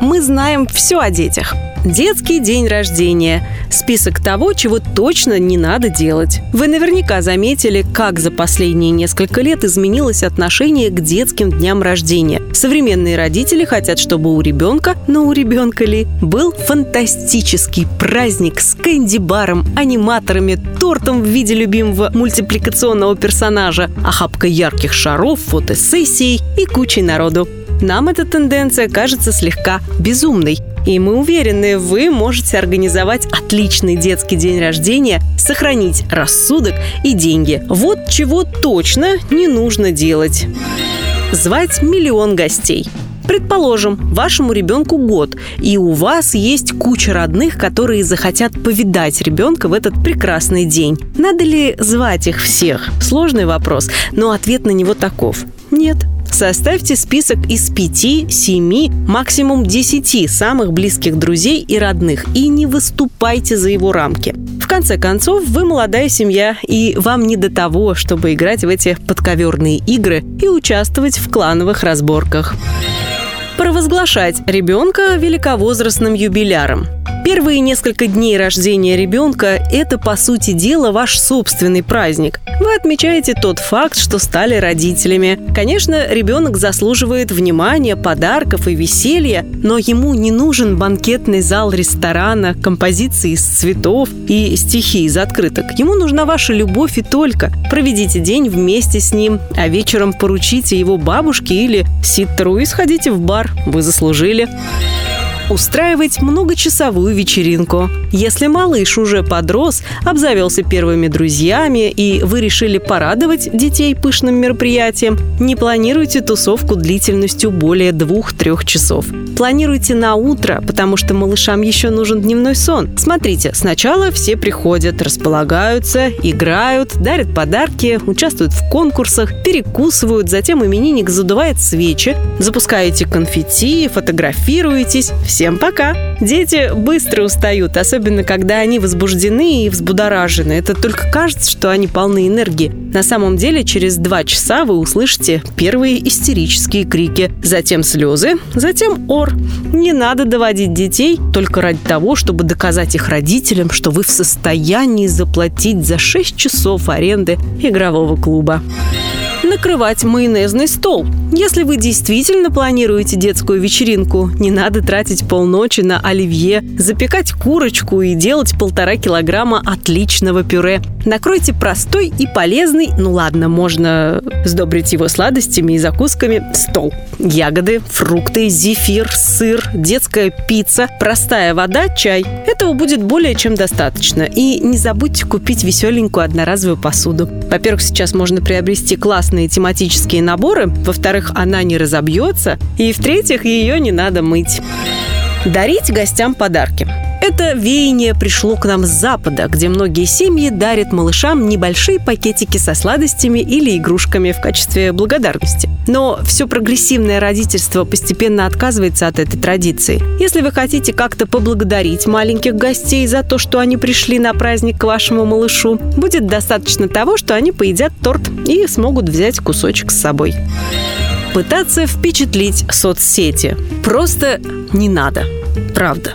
Мы знаем все о детях – Детский день рождения. Список того, чего точно не надо делать. Вы наверняка заметили, как за последние несколько лет изменилось отношение к детским дням рождения. Современные родители хотят, чтобы у ребенка, но у ребенка ли, был фантастический праздник с кэнди-баром, аниматорами, тортом в виде любимого мультипликационного персонажа, охапкой ярких шаров, фотосессией и кучей народу. Нам эта тенденция кажется слегка безумной. И мы уверены, вы можете организовать отличный детский день рождения, сохранить рассудок и деньги. Вот чего точно не нужно делать. Звать миллион гостей. Предположим, вашему ребенку год, и у вас есть куча родных, которые захотят повидать ребенка в этот прекрасный день. Надо ли звать их всех? Сложный вопрос, но ответ на него таков. Нет, Составьте список из 5, 7, максимум 10 самых близких друзей и родных и не выступайте за его рамки. В конце концов, вы молодая семья, и вам не до того, чтобы играть в эти подковерные игры и участвовать в клановых разборках. Провозглашать ребенка великовозрастным юбиляром – Первые несколько дней рождения ребенка – это, по сути дела, ваш собственный праздник. Вы отмечаете тот факт, что стали родителями. Конечно, ребенок заслуживает внимания, подарков и веселья, но ему не нужен банкетный зал ресторана, композиции из цветов и стихи из открыток. Ему нужна ваша любовь и только. Проведите день вместе с ним, а вечером поручите его бабушке или ситтеру и сходите в бар. Вы заслужили устраивать многочасовую вечеринку. Если малыш уже подрос, обзавелся первыми друзьями и вы решили порадовать детей пышным мероприятием, не планируйте тусовку длительностью более двух-трех часов. Планируйте на утро, потому что малышам еще нужен дневной сон. Смотрите, сначала все приходят, располагаются, играют, дарят подарки, участвуют в конкурсах, перекусывают, затем именинник задувает свечи, запускаете конфетти, фотографируетесь. Всем пока! Дети быстро устают, особенно когда они возбуждены и взбудоражены. Это только кажется, что они полны энергии. На самом деле, через два часа вы услышите первые истерические крики, затем слезы, затем ор. Не надо доводить детей только ради того, чтобы доказать их родителям, что вы в состоянии заплатить за 6 часов аренды игрового клуба накрывать майонезный стол. Если вы действительно планируете детскую вечеринку, не надо тратить полночи на оливье, запекать курочку и делать полтора килограмма отличного пюре. Накройте простой и полезный, ну ладно, можно сдобрить его сладостями и закусками, стол. Ягоды, фрукты, зефир, сыр, детская пицца, простая вода, чай. Этого будет более чем достаточно. И не забудьте купить веселенькую одноразовую посуду. Во-первых, сейчас можно приобрести классные тематические наборы. Во-вторых, она не разобьется. И в-третьих, ее не надо мыть. Дарить гостям подарки. Это веяние пришло к нам с Запада, где многие семьи дарят малышам небольшие пакетики со сладостями или игрушками в качестве благодарности. Но все прогрессивное родительство постепенно отказывается от этой традиции. Если вы хотите как-то поблагодарить маленьких гостей за то, что они пришли на праздник к вашему малышу, будет достаточно того, что они поедят торт и смогут взять кусочек с собой. Пытаться впечатлить соцсети. Просто не надо. Правда.